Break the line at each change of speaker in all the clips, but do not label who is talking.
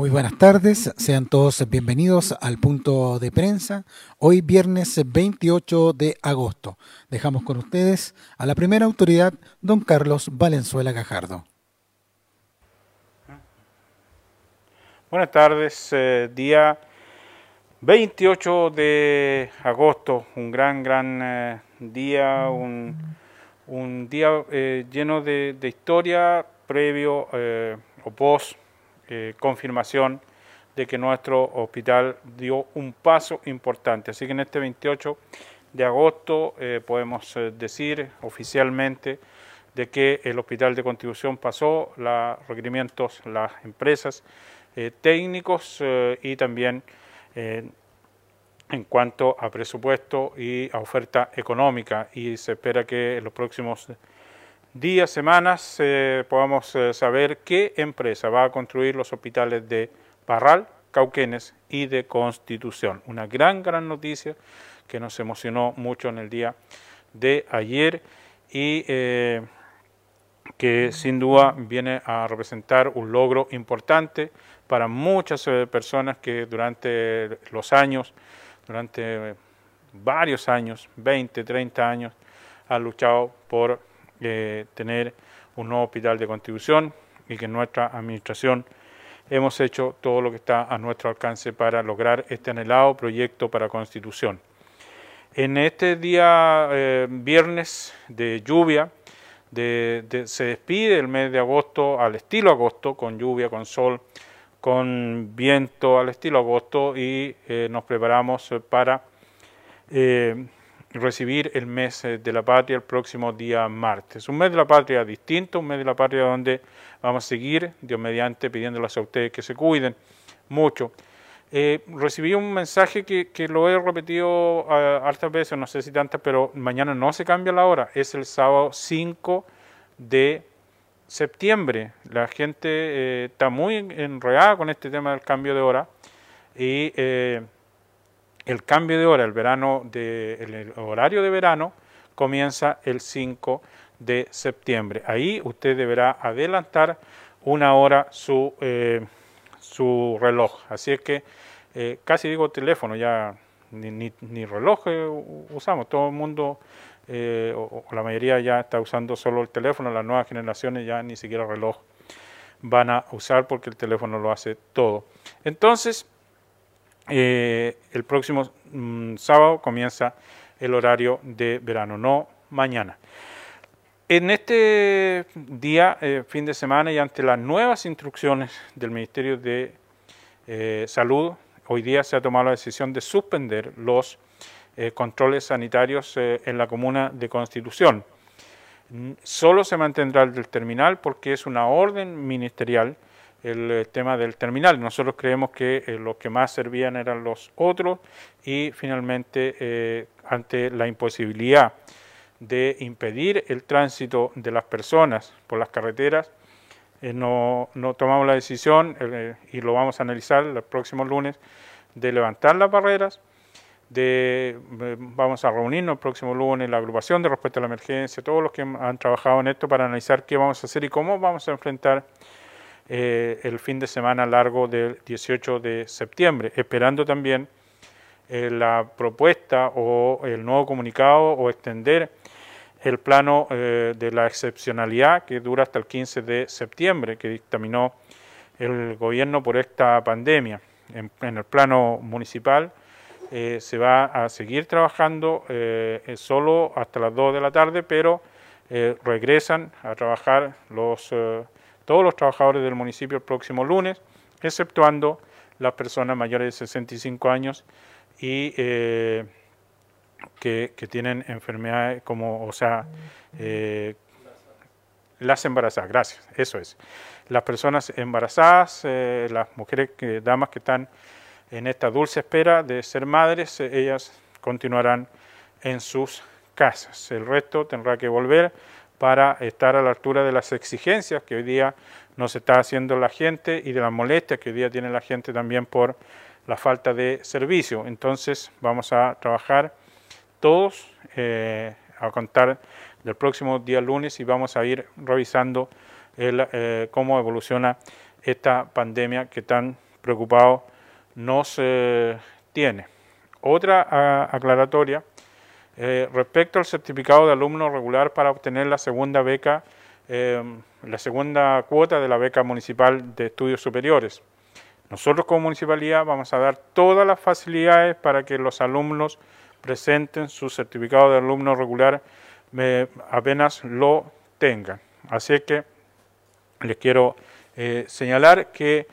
Muy buenas tardes, sean todos bienvenidos al punto de prensa. Hoy viernes 28 de agosto. Dejamos con ustedes a la primera autoridad, don Carlos Valenzuela Gajardo.
Buenas tardes, eh, día 28 de agosto, un gran, gran eh, día, un, un día eh, lleno de, de, historia previo o post eh, confirmación de que nuestro hospital dio un paso importante. Así que en este 28 de agosto eh, podemos eh, decir oficialmente de que el hospital de contribución pasó los requerimientos, las empresas, técnicos y también en cuanto a presupuesto y a oferta económica y se espera que en los próximos días, semanas, eh, podamos eh, saber qué empresa va a construir los hospitales de Parral, Cauquenes y de Constitución. Una gran, gran noticia que nos emocionó mucho en el día de ayer y eh, que sin duda viene a representar un logro importante para muchas personas que durante los años, durante varios años, 20, 30 años, han luchado por tener un nuevo hospital de contribución y que en nuestra administración hemos hecho todo lo que está a nuestro alcance para lograr este anhelado proyecto para constitución. En este día eh, viernes de lluvia, se despide el mes de agosto al estilo agosto, con lluvia, con sol, con viento al estilo agosto y eh, nos preparamos para eh, recibir el mes eh, de la patria el próximo día martes. Un mes de la patria distinto, un mes de la patria donde vamos a seguir, Dios mediante, pidiéndoles a ustedes que se cuiden mucho. Eh, recibí un mensaje que, que lo he repetido uh, hartas veces, no sé si tantas, pero mañana no se cambia la hora, es el sábado 5 de septiembre. La gente eh, está muy enredada con este tema del cambio de hora y el cambio de hora, el verano de, el horario de verano comienza el 5 de septiembre. Ahí usted deberá adelantar una hora su, eh, su reloj. Así es que eh, casi digo teléfono, ya ni, ni, reloj eh, usamos, todo el mundo o, la mayoría ya está usando solo el teléfono, las nuevas generaciones ya ni siquiera reloj van a usar porque el teléfono lo hace todo. Entonces, eh, el próximo mm, sábado comienza el horario de verano, no mañana. En este día, eh, fin de semana, y ante las nuevas instrucciones del Ministerio de eh, Salud, hoy día se ha tomado la decisión de suspender los controles sanitarios en la comuna de Constitución. Solo se mantendrá el del terminal porque es una orden ministerial el eh, tema del terminal. Nosotros creemos que eh, los que más servían eran los otros y finalmente eh, ante la imposibilidad de impedir el tránsito de las personas por las carreteras, no, no, tomamos la decisión y lo vamos a analizar el próximo lunes de levantar las barreras, de vamos a reunirnos el próximo lunes la agrupación de respuesta a la emergencia, todos los que han trabajado en esto para analizar qué vamos a hacer y cómo vamos a enfrentar eh, el fin de semana largo del 18 de septiembre, esperando también eh, la propuesta o el nuevo comunicado o extender el plano eh, de la excepcionalidad que dura hasta el 15 de septiembre, que dictaminó el gobierno por esta pandemia. En, el plano municipal se va a seguir trabajando solo hasta las 2 de la tarde, pero regresan a trabajar los todos los trabajadores del municipio el próximo lunes, exceptuando las personas mayores de 65 años y eh, que, tienen enfermedades como, o sea, eh, las embarazadas, gracias, eso es. Las personas embarazadas, eh, las mujeres, que, damas que están en esta dulce espera de ser madres, ellas continuarán en sus casas. El resto tendrá que volver para estar a la altura de las exigencias que hoy día nos está haciendo la gente y de las molestias que hoy día tiene la gente también por la falta de servicio. Entonces vamos a trabajar todos eh, a contar del próximo día lunes y vamos a ir revisando el, eh, cómo evoluciona esta pandemia que tan preocupado nos eh, tiene. Otra aclaratoria eh, respecto al certificado de alumno regular para obtener la segunda beca, la segunda cuota de la beca municipal de estudios superiores. Nosotros como municipalidad vamos a dar todas las facilidades para que los alumnos presenten su certificado de alumno regular apenas lo tengan. Así que les quiero eh, señalar que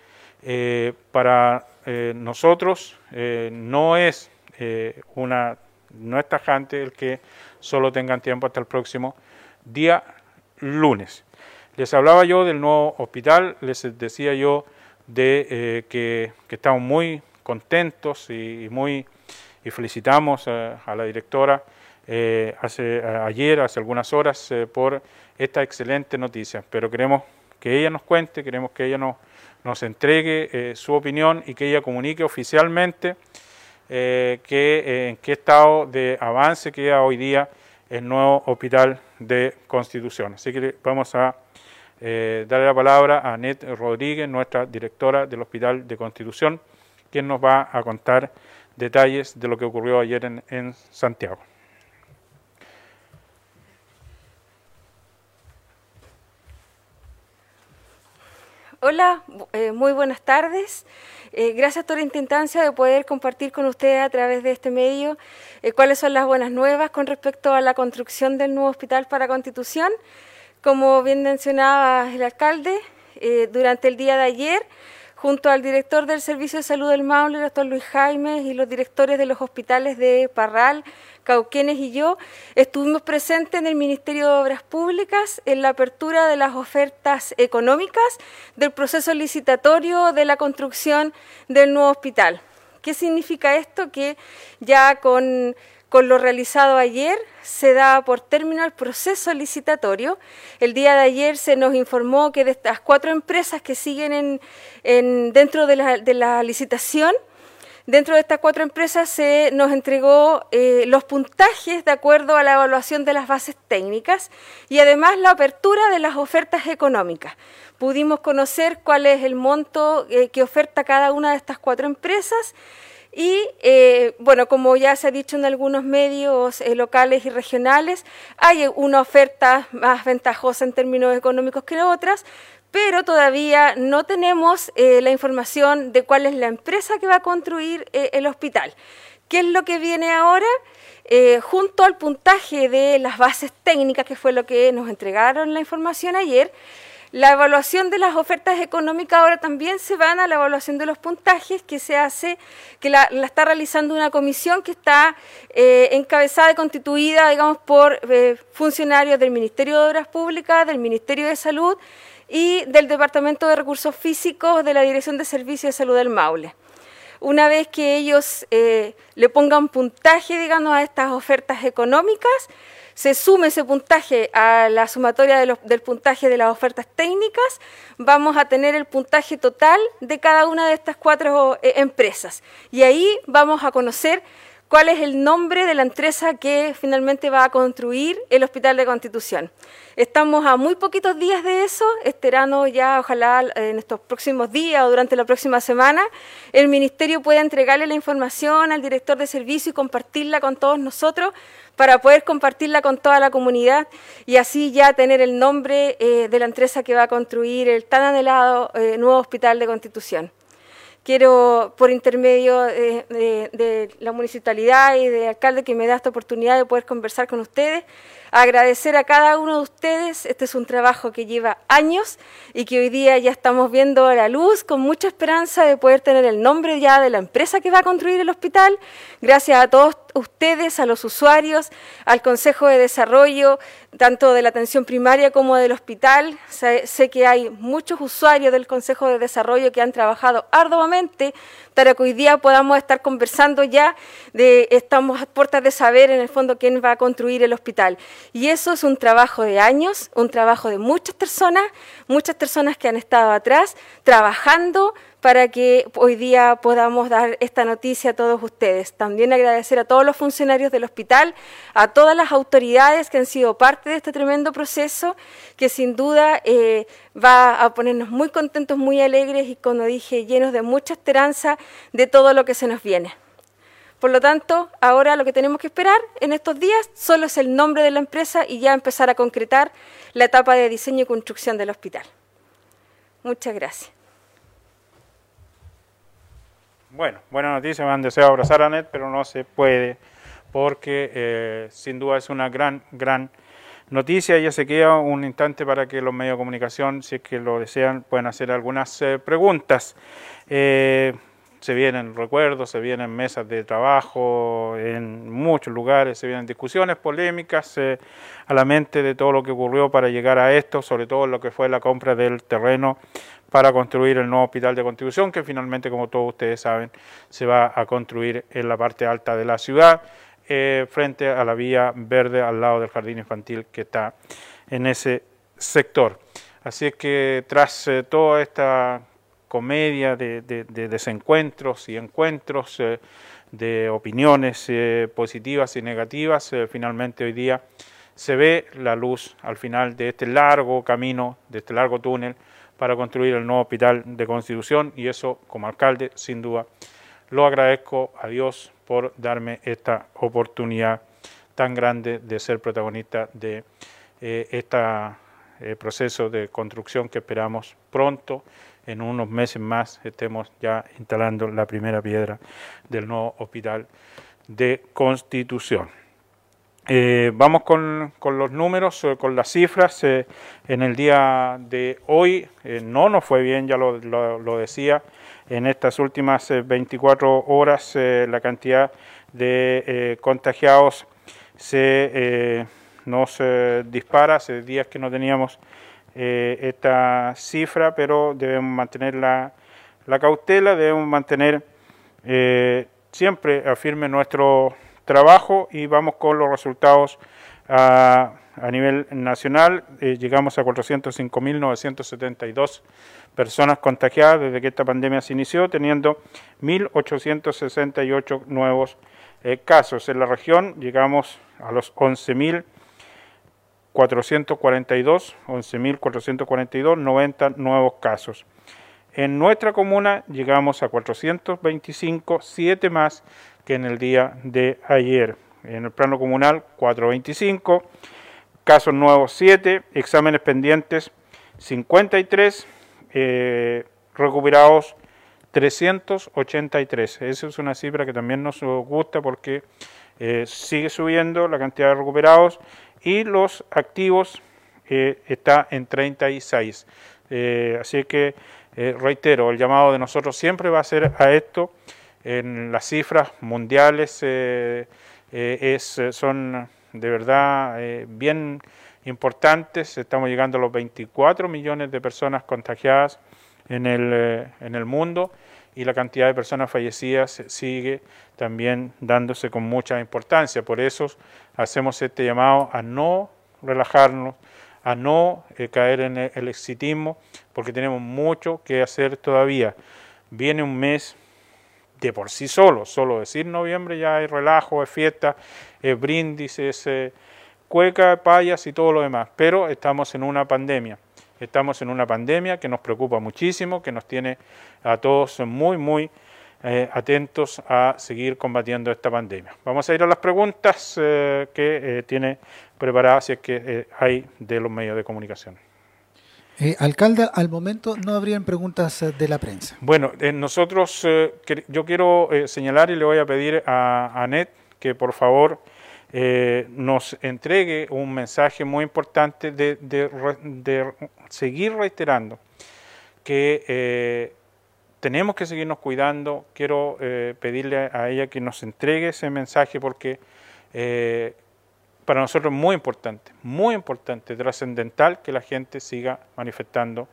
eh, para eh, nosotros no es una no es tajante el que solo tengan tiempo hasta el próximo día lunes. Les hablaba yo del nuevo hospital, les decía yo de que, estamos muy contentos y, muy y felicitamos a la directora hace ayer, hace algunas horas, por esta excelente noticia. Pero queremos que ella nos cuente, queremos que ella nos, nos entregue eh, su opinión y que ella comunique oficialmente eh, eh, en qué estado de avance queda hoy día el nuevo hospital de Constitución. Así que vamos a darle la palabra a Anet Rodríguez, nuestra directora del Hospital de Constitución, quien nos va a contar detalles de lo que ocurrió ayer en Santiago.
Hola, eh, muy buenas tardes. Eh, gracias por la instancia de poder compartir con ustedes a través de este medio eh, cuáles son las buenas nuevas con respecto a la construcción del nuevo hospital para Constitución. Como bien mencionaba el alcalde, durante el día de ayer junto al director del Servicio de Salud del Maule, el doctor Luis Jaime, y los directores de los hospitales de Parral, Cauquenes y yo, estuvimos presentes en el Ministerio de Obras Públicas en la apertura de las ofertas económicas del proceso licitatorio de la construcción del nuevo hospital. ¿Qué significa esto? Que ya con con lo realizado ayer se da por término el proceso licitatorio. El día de ayer se nos informó que de estas cuatro empresas que siguen en, dentro de la, licitación, dentro de estas cuatro empresas se nos entregó eh, los puntajes de acuerdo a la evaluación de las bases técnicas y además la apertura de las ofertas económicas. Pudimos conocer cuál es el monto eh, que oferta cada una de estas cuatro empresas y eh, bueno, como ya se ha dicho en algunos medios eh, locales y regionales, hay una oferta más ventajosa en términos económicos que otras, pero todavía no tenemos eh, la información de cuál es la empresa que va a construir el hospital. ¿Qué es lo que viene ahora? junto al puntaje de las bases técnicas, que fue lo que nos entregaron la información ayer, la evaluación de las ofertas económicas ahora también se van a la evaluación de los puntajes que se hace, que la, está realizando una comisión que está eh, encabezada y constituida, digamos, por eh, funcionarios del Ministerio de Obras Públicas, del Ministerio de Salud y del Departamento de Recursos Físicos de la Dirección de Servicios de Salud del Maule. Una vez que ellos eh, le pongan puntaje, digamos, a estas ofertas económicas, se sume ese puntaje a la sumatoria del puntaje de las ofertas técnicas, vamos a tener el puntaje total de cada una de estas cuatro eh, empresas. Y ahí vamos a conocer cuál es el nombre de la empresa que finalmente va a construir el Hospital de Constitución. Estamos a muy poquitos días de eso, esperando ya, ojalá en estos próximos días o durante la próxima semana, el Ministerio pueda entregarle la información al director de servicio y compartirla con todos nosotros para poder compartirla con toda la comunidad y así ya tener el nombre eh, de la empresa que va a construir el tan anhelado eh, nuevo Hospital de Constitución. Quiero, por intermedio de, la municipalidad y del alcalde que me da esta oportunidad de poder conversar con ustedes, agradecer a cada uno de ustedes. Este es un trabajo que lleva años y que hoy día ya estamos viendo a la luz con mucha esperanza de poder tener el nombre ya de la empresa que va a construir el hospital. Gracias a todos ustedes, a los usuarios, al Consejo de Desarrollo, tanto de la atención primaria como del hospital. Sé, que hay muchos usuarios del Consejo de Desarrollo que han trabajado arduamente para que hoy día podamos estar conversando ya de, estamos a puertas de saber en el fondo quién va a construir el hospital. Y eso es un trabajo de años, un trabajo de muchas personas, muchas personas que han estado atrás trabajando para que hoy día podamos dar esta noticia a todos ustedes. También agradecer a todos los funcionarios del hospital, a todas las autoridades que han sido parte de este tremendo proceso, que sin duda eh, va a ponernos muy contentos, muy alegres y, como dije, llenos de mucha esperanza de todo lo que se nos viene. Por lo tanto, ahora lo que tenemos que esperar en estos días solo es el nombre de la empresa y ya empezar a concretar la etapa de diseño y construcción del hospital. Muchas gracias.
Bueno, buena noticia, me han deseado abrazar a Net, pero no se puede porque eh, sin duda es una gran, gran noticia. Ya se queda un instante para que los medios de comunicación, si es que lo desean, puedan hacer algunas eh, preguntas. Eh, se vienen recuerdos, se vienen mesas de trabajo en muchos lugares, se vienen discusiones polémicas a la mente de todo lo que ocurrió para llegar a esto, sobre todo lo que fue la compra del terreno para construir el nuevo hospital de contribución, que finalmente, como todos ustedes saben, se va a construir en la parte alta de la ciudad, eh, frente a la vía verde al lado del jardín infantil que está en ese sector. Así es que tras eh, toda esta comedia de, desencuentros y encuentros, eh, de opiniones eh, positivas y negativas, eh, finalmente hoy día se ve la luz al final de este largo camino, de este largo túnel para construir el nuevo hospital de Constitución y eso como alcalde sin duda lo agradezco a Dios por darme esta oportunidad tan grande de ser protagonista de este proceso de construcción que esperamos pronto en unos meses más estemos ya instalando la primera piedra del nuevo hospital de Constitución. Eh, vamos con, los números, eh, con las cifras. Eh, en el día de hoy no nos fue bien, ya lo, lo decía, en estas últimas 24 horas la cantidad de contagiados se nos dispara, hace días que no teníamos eh, esta cifra, pero debemos mantener la, cautela, debemos mantener eh, siempre firme nuestro trabajo y vamos con los resultados a, a nivel nacional. Eh, llegamos a 405.972 personas contagiadas desde que esta pandemia se inició, teniendo 1.868 nuevos casos. En la región llegamos a los 11.000 442, 11.442, 90 nuevos casos. En nuestra comuna llegamos a 425, 7 más que en el día de ayer. En el plano comunal, 425, casos nuevos 7, exámenes pendientes 53, eh, recuperados 383. Esa es una cifra que también nos gusta porque eh, sigue subiendo la cantidad de recuperados y los activos eh, está en 36. Eh, así que eh, reitero, el llamado de nosotros siempre va a ser a esto. En las cifras mundiales es, son de verdad bien importantes. Estamos llegando a los 24 millones de personas contagiadas en el, en el mundo y la cantidad de personas fallecidas sigue también dándose con mucha importancia. Por eso hacemos este llamado a no relajarnos, a no eh, caer en el, exitismo, porque tenemos mucho que hacer todavía. Viene un mes de por sí solo, solo decir noviembre ya hay relajo, es fiesta, es brindis, es eh, cueca, payas y todo lo demás, pero estamos en una pandemia Estamos en una pandemia que nos preocupa muchísimo, que nos tiene a todos muy, muy eh, atentos a seguir combatiendo esta pandemia. Vamos a ir a las preguntas eh, que eh, tiene preparadas, si es que hay de los medios de comunicación.
alcalde, al momento no habrían preguntas de la prensa.
Bueno, nosotros, yo quiero señalar y le voy a pedir a Anet que por favor eh, nos entregue un mensaje muy importante de, seguir reiterando que eh, tenemos que seguirnos cuidando. Quiero eh, pedirle a ella que nos entregue ese mensaje porque para nosotros es muy importante, muy importante, trascendental que la gente siga manifestando,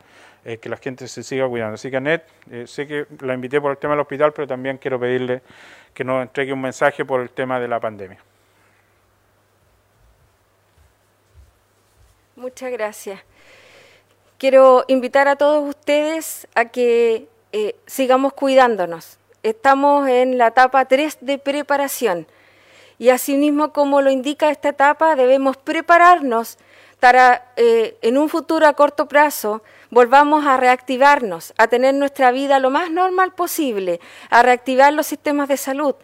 que la gente se siga cuidando. Así que, Anet, sé que la invité por el tema del hospital, pero también quiero pedirle que nos entregue un mensaje por el tema de la pandemia.
Muchas gracias. Quiero invitar a todos ustedes a que eh, sigamos cuidándonos. Estamos en la etapa 3 de preparación y asimismo como lo indica esta etapa debemos prepararnos para eh, en un futuro a corto plazo volvamos a reactivarnos, a tener nuestra vida lo más normal posible, a reactivar los sistemas de salud,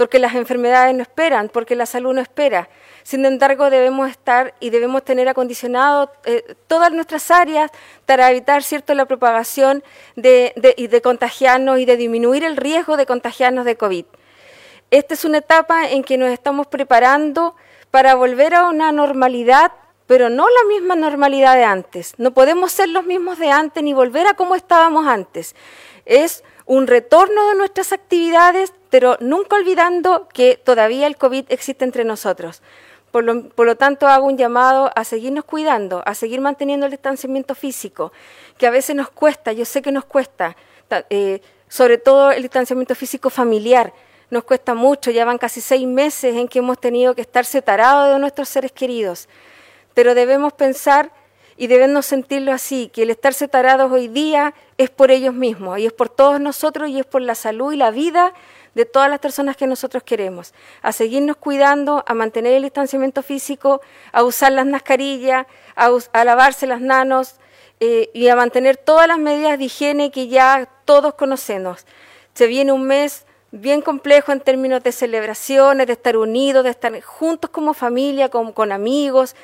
porque las enfermedades no esperan, porque la salud no espera. Sin embargo, debemos estar y debemos tener acondicionado eh, todas nuestras áreas para evitar cierto la propagación de, y de contagiarnos y de disminuir el riesgo de contagiarnos de COVID. Esta es una etapa en que nos estamos preparando para volver a una normalidad, pero no la misma normalidad de antes. No podemos ser los mismos de antes ni volver a como estábamos antes. Es un retorno de nuestras actividades, pero nunca olvidando que todavía el COVID existe entre nosotros. Por lo, tanto, hago un llamado a seguirnos cuidando, a seguir manteniendo el distanciamiento físico, que a veces nos cuesta, yo sé que nos cuesta, eh, sobre todo el distanciamiento físico familiar, nos cuesta mucho, ya van casi seis meses en que hemos tenido que estar separados de nuestros seres queridos, pero debemos pensar y debemos sentirlo así, que el estar separados hoy día es por ellos mismos y es por todos nosotros y es por la salud y la vida de todas las personas que nosotros queremos, a seguirnos cuidando, a mantener el distanciamiento físico, a usar las mascarillas, a, lavarse las manos eh, y a mantener todas las medidas de higiene que ya todos conocemos. Se viene un mes bien complejo en términos de celebraciones, de estar unidos, de estar juntos como familia, con, con amigos,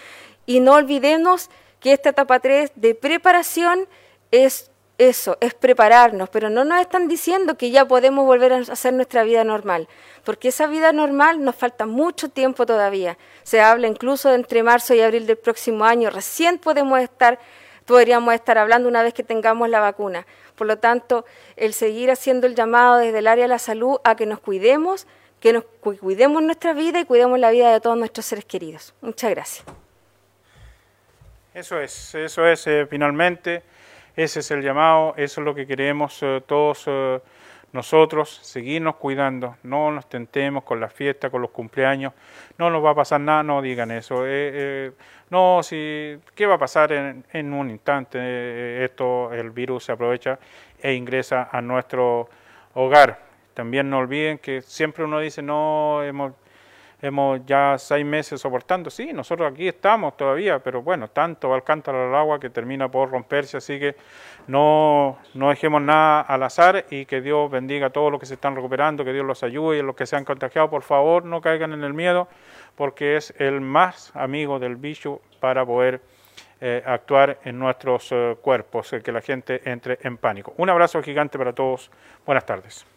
y no olvidemos que esta etapa 3 de preparación es eso, es prepararnos, pero no nos están diciendo que ya podemos volver a hacer nuestra vida normal, porque esa vida normal nos falta mucho tiempo todavía. Se habla incluso de entre marzo y abril del próximo año, recién podemos estar, podríamos estar hablando una vez que tengamos la vacuna. Por lo tanto, el seguir haciendo el llamado desde el área de la salud a que nos cuidemos, que nos cuidemos nuestra vida y cuidemos la vida de todos nuestros seres queridos. Muchas gracias.
Eso es, eso es eh, finalmente. Ese es el llamado, eso es lo que queremos eh, todos eh, nosotros, seguirnos cuidando, no nos tentemos con la fiesta, con los cumpleaños, no nos va a pasar nada, no digan eso. Eh, no, si, ¿qué va a pasar en, en un instante? esto, el virus se aprovecha e ingresa a nuestro hogar. También no olviden que siempre uno dice, no, hemos hemos ya seis meses soportando. Sí, nosotros aquí estamos todavía, pero bueno, tanto va el cántaro al agua que termina por romperse, así que no, dejemos nada al azar y que Dios bendiga a todos los que se están recuperando, que Dios los ayude y los que se han contagiado, por favor, no caigan en el miedo, porque es el más amigo del bicho para poder eh, actuar en nuestros eh, cuerpos, eh, que la gente entre en pánico. Un abrazo gigante para todos. Buenas tardes.